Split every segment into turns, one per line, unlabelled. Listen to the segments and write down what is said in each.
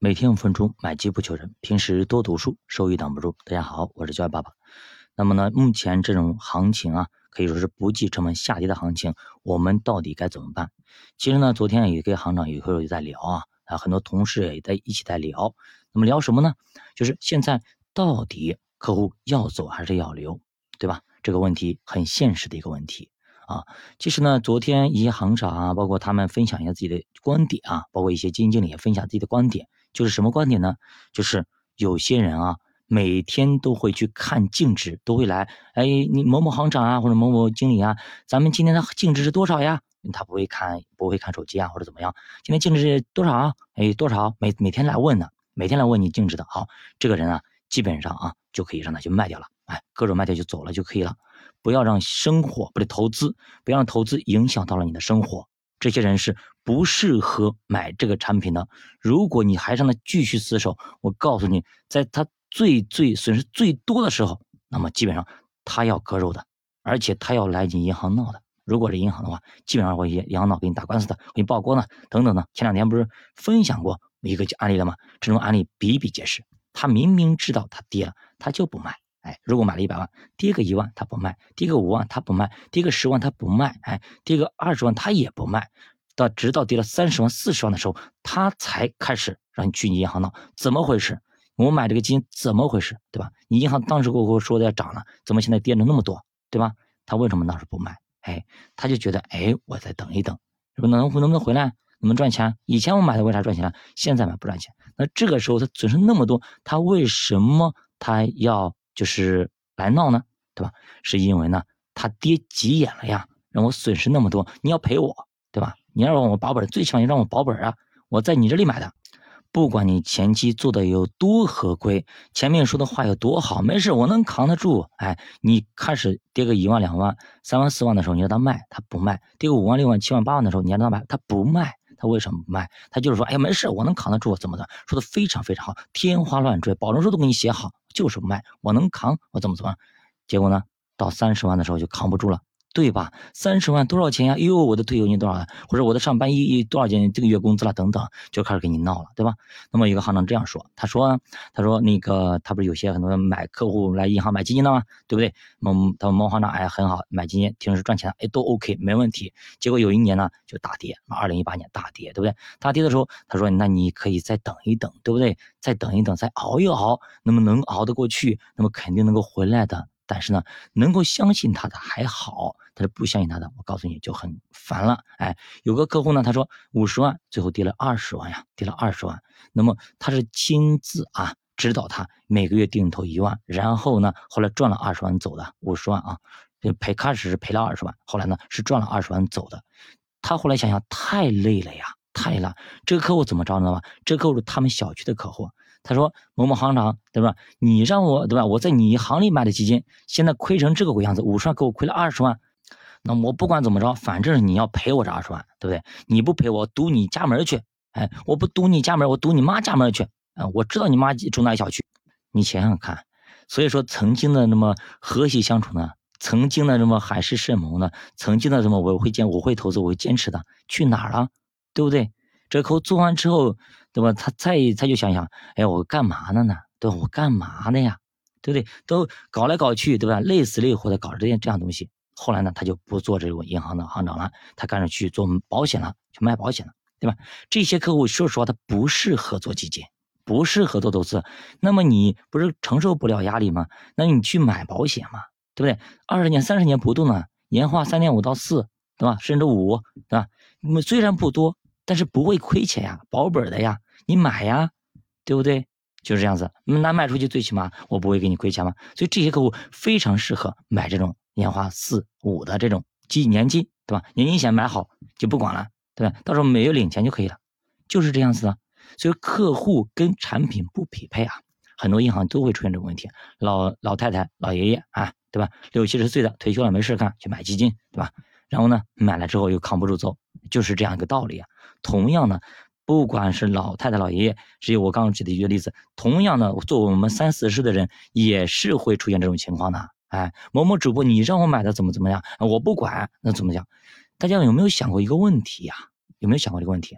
每天五分钟，买基不求人。平时多读书，收益挡不住。大家好，我是教育爸爸。那么呢，目前这种行情啊，可以说是不计成本下跌的行情，我们到底该怎么办？其实呢，昨天也跟行长有会也在聊啊，啊，很多同事也在一起在聊。那么聊什么呢？就是现在到底客户要走还是要留，对吧？这个问题很现实的一个问题。啊，其实呢，昨天一些行长啊，包括他们分享一下自己的观点啊，包括一些基金经理也分享自己的观点，就是什么观点呢？就是有些人啊，每天都会去看净值，都会来，哎，你某某行长啊，或者某某经理啊，咱们今天的净值是多少呀？他不会看，不会看手机啊，或者怎么样？今天净值是多少啊？哎，多少？每每天来问呢，每天来问你净值的，好，这个人啊，基本上啊，就可以让他去卖掉了，哎，各种卖掉就走了就可以了。不要让生活不是投资，不要让投资影响到了你的生活。这些人是不适合买这个产品的。如果你还让他继续死守，我告诉你，在他最最损失最多的时候，那么基本上他要割肉的，而且他要来你银行闹的。如果是银行的话，基本上会银行闹给你打官司的，给你曝光的等等的。前两天不是分享过一个案例了吗？这种案例比比皆是。他明明知道他跌了，他就不卖。哎，如果买了一百万，跌个一万他不卖，跌个五万他不卖，跌个十万他不卖，哎，跌个二十万他也不卖，到直到跌了三十万、四十万的时候，他才开始让你去你银行闹，怎么回事？我买这个基金怎么回事？对吧？你银行当时跟我说的要涨了，怎么现在跌了那么多？对吧？他为什么当时不卖？哎，他就觉得，哎，我再等一等，是不能能不能回来？能不能赚钱？以前我买的为啥赚钱了？现在买不赚钱？那这个时候他损失那么多，他为什么他要？就是来闹呢，对吧？是因为呢，他跌急眼了呀，让我损失那么多，你要赔我，对吧？你要让我保本，最起码你让我保本啊！我在你这里买的，不管你前期做的有多合规，前面说的话有多好，没事，我能扛得住。哎，你开始跌个一万、两万、三万、四万的时候，你让他卖，他不卖；跌个五万、六万、七万、八万的时候，你让他买，他不卖。他为什么不卖？他就是说，哎呀，没事，我能扛得住，怎么的？说的非常非常好，天花乱坠，保证书都给你写好，就是不卖，我能扛，我怎么怎么？结果呢，到三十万的时候就扛不住了。对吧？三十万多少钱呀？呦，我的退休金多少？或者我的上班一一多少钱？这个月工资了等等，就开始给你闹了，对吧？那么一个行长这样说，他说，他说那个他不是有些很多买客户来银行买基金的吗？对不对？某他某行长哎很好，买基金平时赚钱哎都 OK 没问题。结果有一年呢就大跌，二零一八年大跌，对不对？大跌的时候他说那你可以再等一等，对不对？再等一等，再熬一熬，那么能熬得过去，那么肯定能够回来的。但是呢，能够相信他的还好，但是不相信他的，我告诉你就很烦了。哎，有个客户呢，他说五十万，最后跌了二十万呀，跌了二十万。那么他是亲自啊指导他每个月定投一万，然后呢，后来赚了二十万走的五十万啊，赔开始是赔了二十万，后来呢是赚了二十万走的。他后来想想太累了呀，太累了。这个客户怎么着呢？吧？这个客户他们小区的客户。他说：“某某行长，对吧？你让我对吧？我在你行里买的基金，现在亏成这个鬼样子，五十万给我亏了二十万。那我不管怎么着，反正你要赔我这二十万，对不对？你不赔我，堵你家门去。哎，我不堵你家门，我堵你妈家门去。啊，我知道你妈住哪个小区，你想想看。所以说，曾经的那么和谐相处呢，曾经的那么海誓山盟呢，曾经的什么我会坚，我会投资，我会坚持的，去哪儿了？对不对？这口做完之后。”对吧？他再他就想想，哎，我干嘛呢呢？对？我干嘛呢呀？对不对？都搞来搞去，对吧？累死累活的搞这些这样东西。后来呢，他就不做这种银行的行长了，他干脆去做保险了，去卖保险了，对吧？这些客户说实话，他不适合做基金，不适合做投资。那么你不是承受不了压力吗？那你去买保险嘛，对不对？二十年、三十年不动呢，年化三点五到四，对吧？甚至五，对吧？那么虽然不多。但是不会亏钱呀，保本的呀，你买呀，对不对？就是这样子，那卖出去最起码我不会给你亏钱嘛。所以这些客户非常适合买这种年化四五的这种基年金，对吧？年金险买好就不管了，对吧？到时候每月领钱就可以了，就是这样子的。所以客户跟产品不匹配啊，很多银行都会出现这个问题。老老太太、老爷爷啊，对吧？六七十岁的退休了没事干，去买基金，对吧？然后呢，买了之后又扛不住走，就是这样一个道理啊。同样呢，不管是老太太、老爷爷，只有我刚刚举的一个例子，同样的，做我们三四十的人也是会出现这种情况的。哎，某某主播，你让我买的怎么怎么样，我不管，那怎么讲？大家有没有想过一个问题呀？有没有想过这个问题？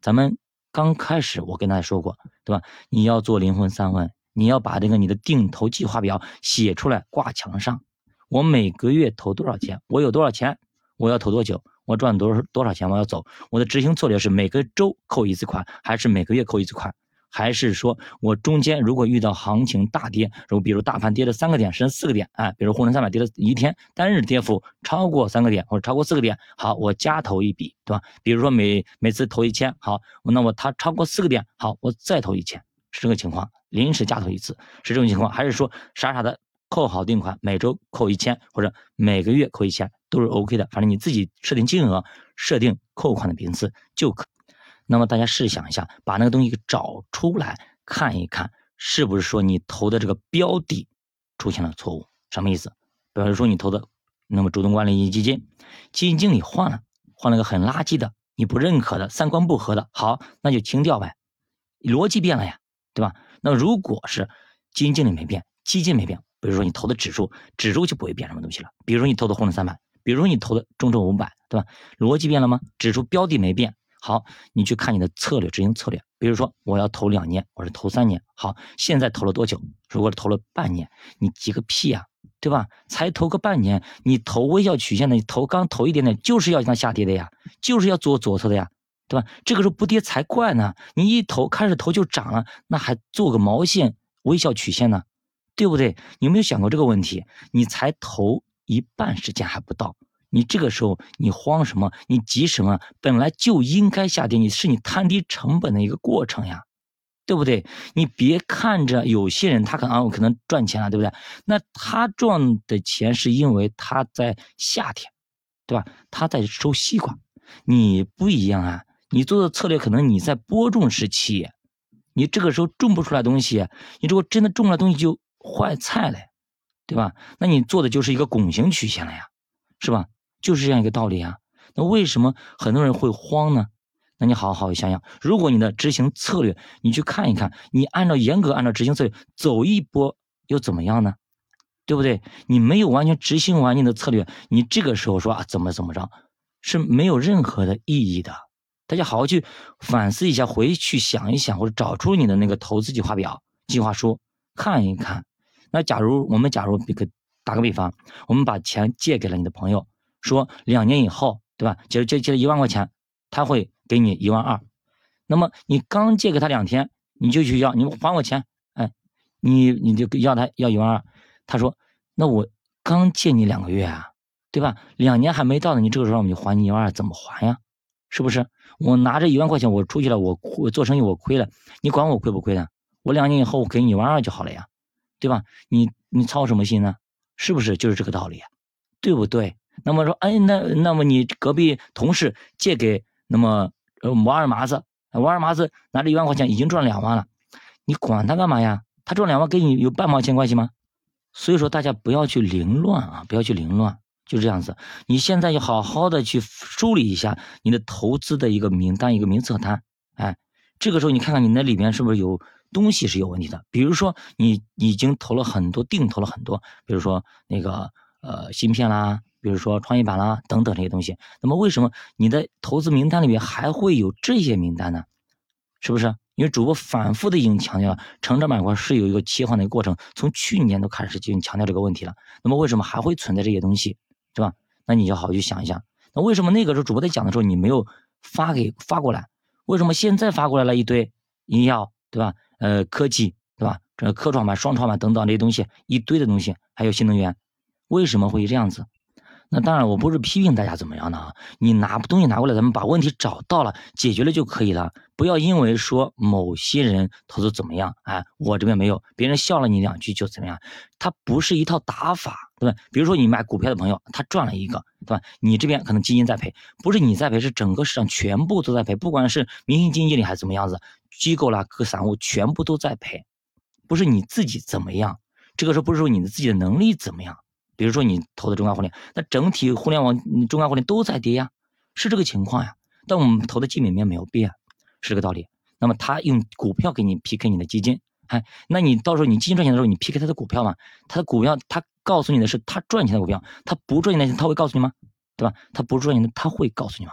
咱们刚开始我跟大家说过，对吧？你要做灵魂三问，你要把这个你的定投计划表写出来挂墙上。我每个月投多少钱？我有多少钱？我要投多久？我赚多少多少钱？我要走。我的执行策略是每个周扣一次款，还是每个月扣一次款？还是说我中间如果遇到行情大跌，如比如大盘跌了三个点，甚至四个点，哎，比如沪深三百跌了一天，单日跌幅超过三个点或者超过四个点，好，我加投一笔，对吧？比如说每每次投一千，好，那么它超过四个点，好，我再投一千，是这个情况，临时加投一次是这种情况，还是说傻傻的扣好定款，每周扣一千或者每个月扣一千都是 OK 的，反正你自己设定金额，设定扣款的频次就可。那么大家试想一下，把那个东西找出来看一看，是不是说你投的这个标的出现了错误？什么意思？比如说你投的那么主动管理基金，基金经理换了，换了个很垃圾的，你不认可的，三观不合的，好，那就清掉呗，逻辑变了呀，对吧？那如果是基金经理没变，基金没变，比如说你投的指数，指数就不会变什么东西了。比如说你投的沪深三百，比如你投的中证五百，对吧？逻辑变了吗？指数标的没变。好，你去看你的策略，执行策略。比如说，我要投两年，我是投三年。好，现在投了多久？如果投了半年，你急个屁呀，对吧？才投个半年，你投微笑曲线的，你投刚投一点点，就是要它下跌的呀，就是要做左侧的呀，对吧？这个时候不跌才怪呢。你一投开始投就涨了，那还做个毛线微笑曲线呢，对不对？你有没有想过这个问题？你才投一半时间还不到。你这个时候你慌什么？你急什么？本来就应该下跌，你是你摊低成本的一个过程呀，对不对？你别看着有些人他可能啊，我可能赚钱了，对不对？那他赚的钱是因为他在夏天，对吧？他在收西瓜，你不一样啊。你做的策略可能你在播种时期，你这个时候种不出来东西，你如果真的种了东西就坏菜了，对吧？那你做的就是一个拱形曲线了呀，是吧？就是这样一个道理啊，那为什么很多人会慌呢？那你好好想想，如果你的执行策略，你去看一看，你按照严格按照执行策略走一波又怎么样呢？对不对？你没有完全执行完你的策略，你这个时候说啊怎么怎么着，是没有任何的意义的。大家好好去反思一下，回去想一想，或者找出你的那个投资计划表、计划书看一看。那假如我们假如比个打个比方，我们把钱借给了你的朋友。说两年以后，对吧？借借借了一万块钱，他会给你一万二。那么你刚借给他两天，你就去要，你还我钱，哎，你你就要他要一万二。他说，那我刚借你两个月啊，对吧？两年还没到呢，你这个时候我们就还你一万二，怎么还呀？是不是？我拿着一万块钱，我出去了，我我做生意我亏了，你管我亏不亏呢？我两年以后我给你一万二就好了呀，对吧？你你操什么心呢？是不是？就是这个道理，对不对？那么说，哎，那那么你隔壁同事借给那么呃王二麻子，王二麻子拿着一万块钱已经赚两万了，你管他干嘛呀？他赚两万跟你有半毛钱关系吗？所以说大家不要去凌乱啊，不要去凌乱，就这样子。你现在要好好的去梳理一下你的投资的一个名单，一个名册单。哎，这个时候你看看你那里面是不是有东西是有问题的？比如说你已经投了很多，定投了很多，比如说那个呃芯片啦。比如说创业板啦等等这些东西，那么为什么你的投资名单里面还会有这些名单呢？是不是？因为主播反复的已经强调了，成长板块是有一个切换的一个过程，从去年都开始就强调这个问题了。那么为什么还会存在这些东西，对吧？那你就好好去想一想，那为什么那个时候主播在讲的时候你没有发给发过来？为什么现在发过来了一堆医药，对吧？呃，科技，对吧？这科创板、双创板等等这些东西，一堆的东西，还有新能源，为什么会这样子？那当然，我不是批评大家怎么样的啊，你拿东西拿过来，咱们把问题找到了，解决了就可以了。不要因为说某些人投资怎么样，哎，我这边没有，别人笑了你两句就怎么样？它不是一套打法，对吧？比如说你买股票的朋友，他赚了一个，对吧？你这边可能基金在赔，不是你在赔，是整个市场全部都在赔，不管是明星基金经理还是怎么样子，机构啦、各散户全部都在赔，不是你自己怎么样，这个时候不是说你的自己的能力怎么样。比如说你投的中概互联，那整体互联网中概互联都在跌呀，是这个情况呀。但我们投的基本面没有变，是这个道理。那么他用股票给你 PK 你的基金，哎，那你到时候你基金赚钱的时候，你 PK 他的股票嘛？他的股票他告诉你的是他赚钱的股票，他不赚钱的他会告诉你吗？对吧？他不赚钱的他会告诉你吗？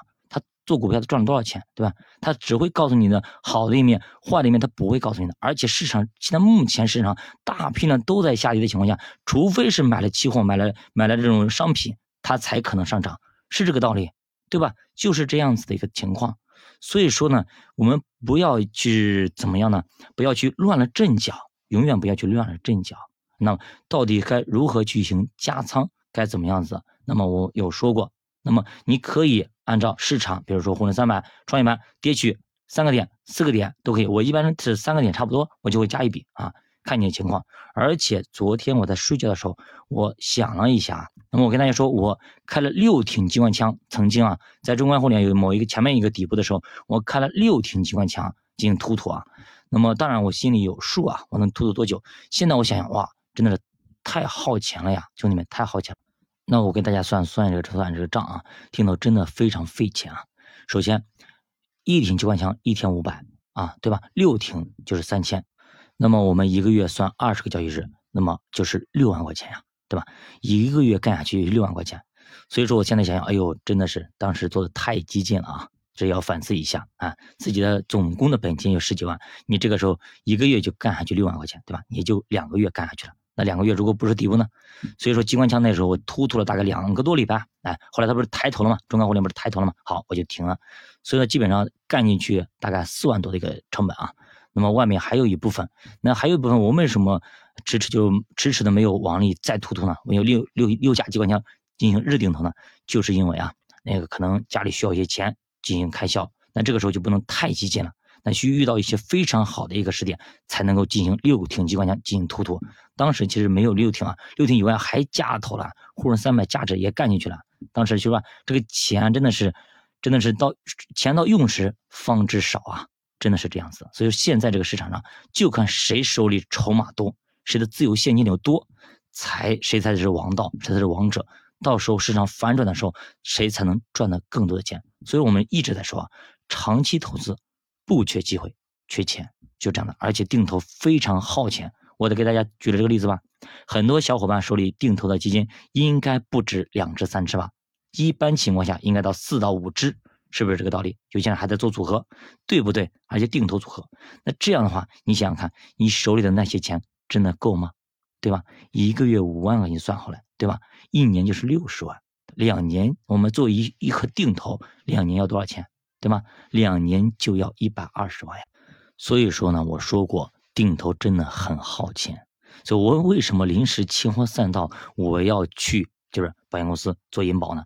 做股票他赚了多少钱，对吧？他只会告诉你的好的一面，坏的一面他不会告诉你的。而且市场现在目前市场大批量都在下跌的情况下，除非是买了期货，买了买了这种商品，它才可能上涨，是这个道理，对吧？就是这样子的一个情况。所以说呢，我们不要去怎么样呢？不要去乱了阵脚，永远不要去乱了阵脚。那么到底该如何进行加仓？该怎么样子？那么我有说过，那么你可以按照市场，比如说沪深三百、创业板跌去三个点、四个点都可以。我一般是三个点差不多，我就会加一笔啊，看你的情况。而且昨天我在睡觉的时候，我想了一下，那么我跟大家说，我开了六挺机关枪，曾经啊，在中关互联有某一个前面一个底部的时候，我开了六挺机关枪进行突突啊。那么当然我心里有数啊，我能突突多久？现在我想想，哇，真的是。太耗钱了呀，兄弟们，太耗钱了。那我给大家算算这个算这个账啊，听到真的非常费钱啊。首先，一挺机关枪一天五百啊，对吧？六挺就是三千，那么我们一个月算二十个交易日，那么就是六万块钱呀，对吧？一个月干下去六万块钱，所以说我现在想想，哎呦，真的是当时做的太激进了啊，这要反思一下啊。自己的总共的本金有十几万，你这个时候一个月就干下去六万块钱，对吧？也就两个月干下去了。那两个月如果不是底部呢？所以说机关枪那时候我突突了大概两个多礼拜，哎，后来它不是抬头了吗？中钢互联不是抬头了吗？好，我就停了。所以说基本上干进去大概四万多的一个成本啊。那么外面还有一部分，那还有一部分我为什么迟迟就迟迟的没有往里再突突呢？我有六六六架机关枪进行日顶投呢，就是因为啊，那个可能家里需要一些钱进行开销，那这个时候就不能太激进了。那需遇到一些非常好的一个时点，才能够进行六挺机关枪进行突突。当时其实没有六挺啊，六挺以外还加头了，沪深三百价值也干进去了。当时就说这个钱真的是，真的是到钱到用时方知少啊，真的是这样子。所以现在这个市场上，就看谁手里筹码多，谁的自由现金流多，才谁才是王道，谁才是王者。到时候市场反转的时候，谁才能赚到更多的钱？所以我们一直在说啊，长期投资。不缺机会，缺钱，就这样的，而且定投非常耗钱。我得给大家举了这个例子吧。很多小伙伴手里定投的基金应该不止两只、三只吧？一般情况下应该到四到五只，是不是这个道理？有些人还在做组合，对不对？而且定投组合，那这样的话，你想想看，你手里的那些钱真的够吗？对吧？一个月五万块钱算好了，对吧？一年就是六十万，两年我们做一一颗定投，两年要多少钱？对吗？两年就要一百二十万呀，所以说呢，我说过定投真的很耗钱，所以我为什么临时清荒散道我要去就是保险公司做银保呢？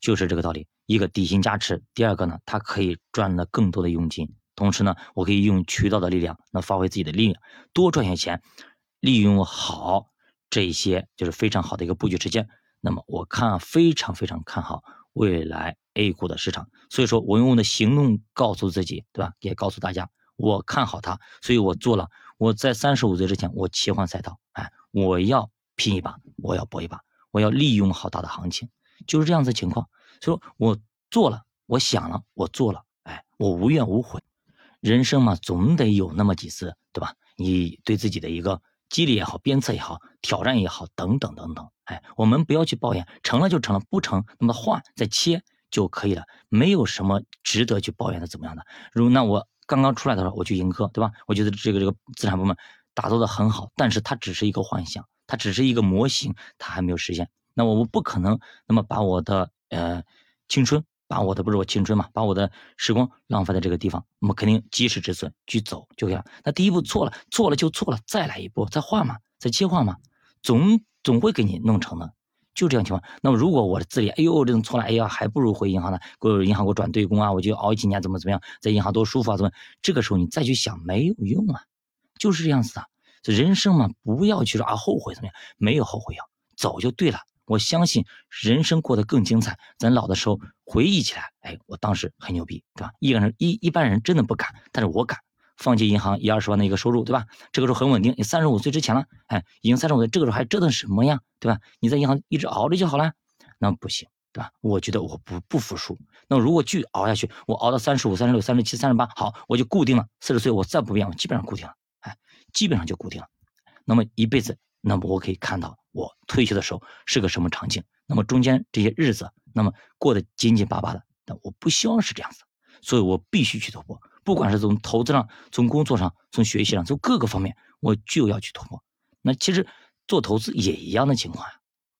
就是这个道理，一个底薪加持，第二个呢，它可以赚了更多的佣金，同时呢，我可以用渠道的力量，那发挥自己的力量，多赚些钱，利用好这些就是非常好的一个布局时间，那么我看非常非常看好未来。A 股的市场，所以说我用我的行动告诉自己，对吧？也告诉大家，我看好它，所以我做了。我在三十五岁之前，我切换赛道，哎，我要拼一把，我要搏一把，我要利用好大的行情，就是这样子情况。所以说我做了，我想了，我做了，哎，我无怨无悔。人生嘛，总得有那么几次，对吧？你对自己的一个激励也好，鞭策也好，挑战也好，等等等等，哎，我们不要去抱怨，成了就成了，不成，那么换再切。就可以了，没有什么值得去抱怨的，怎么样的？如那我刚刚出来的时候，我去盈科，对吧？我觉得这个这个资产部门打造的很好，但是它只是一个幻想，它只是一个模型，它还没有实现。那我们不可能那么把我的呃青春，把我的不是我青春嘛，把我的时光浪费在这个地方。我们肯定及时止损去走就可以了。那第一步错了，错了就错了，再来一步，再换嘛，再切换嘛，总总会给你弄成的。就这样情况，那么如果我的字里，哎呦，这种错了，哎呀，还不如回银行呢，给我银行给我转对公啊，我就熬几年，怎么怎么样，在银行多舒服啊，怎么？这个时候你再去想没有用啊，就是这样子的。这人生嘛，不要去说啊后悔怎么样，没有后悔药，走就对了。我相信人生过得更精彩，咱老的时候回忆起来，哎，我当时很牛逼，对吧？一个人一一般人真的不敢，但是我敢。放弃银行一二十万的一个收入，对吧？这个时候很稳定。你三十五岁之前了，哎，已经三十五岁，这个时候还折腾什么呀，对吧？你在银行一直熬着就好了，那不行，对吧？我觉得我不不服输。那如果继续熬下去，我熬到三十五、三十六、三十七、三十八，好，我就固定了。四十岁我再不变，我基本上固定了，哎，基本上就固定了。那么一辈子，那么我可以看到我退休的时候是个什么场景。那么中间这些日子，那么过得紧紧巴巴的，但我不希望是这样子，所以我必须去突破，不管是从投资上、从工作上、从学习上、从各个方面，我就要去突破。那其实做投资也一样的情况，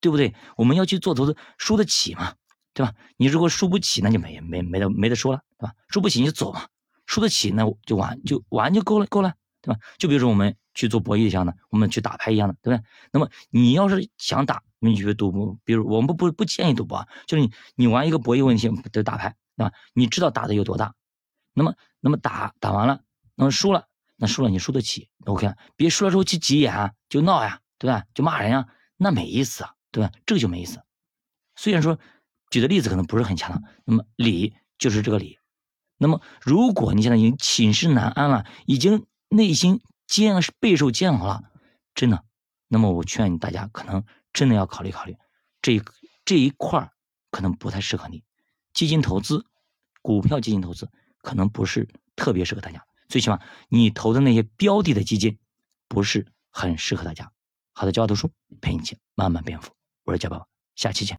对不对？我们要去做投资，输得起嘛，对吧？你如果输不起，那就没没没得没得说了，对吧？输不起你就走嘛，输得起那就玩就玩就够了够了，对吧？就比如说我们去做博弈一样的，我们去打牌一样的，对不对？那么你要是想打，你去赌博，比如我们不不不建议赌博啊，就是你你玩一个博弈问题的打牌，对吧？你知道打的有多大，那么那么打打完了，那么输了，那输了你输得起，OK，别输了之后去急眼啊就闹呀，对吧？就骂人呀，那没意思啊，对吧？这个就没意思。虽然说。举的例子可能不是很恰当，那么理就是这个理。那么如果你现在已经寝食难安了，已经内心煎备受煎熬了，真的，那么我劝你大家可能真的要考虑考虑，这这一块儿可能不太适合你。基金投资，股票基金投资可能不是特别适合大家，最起码你投的那些标的的基金不是很适合大家。好的，教我读书陪你一起慢慢变富，我是教宝，下期见。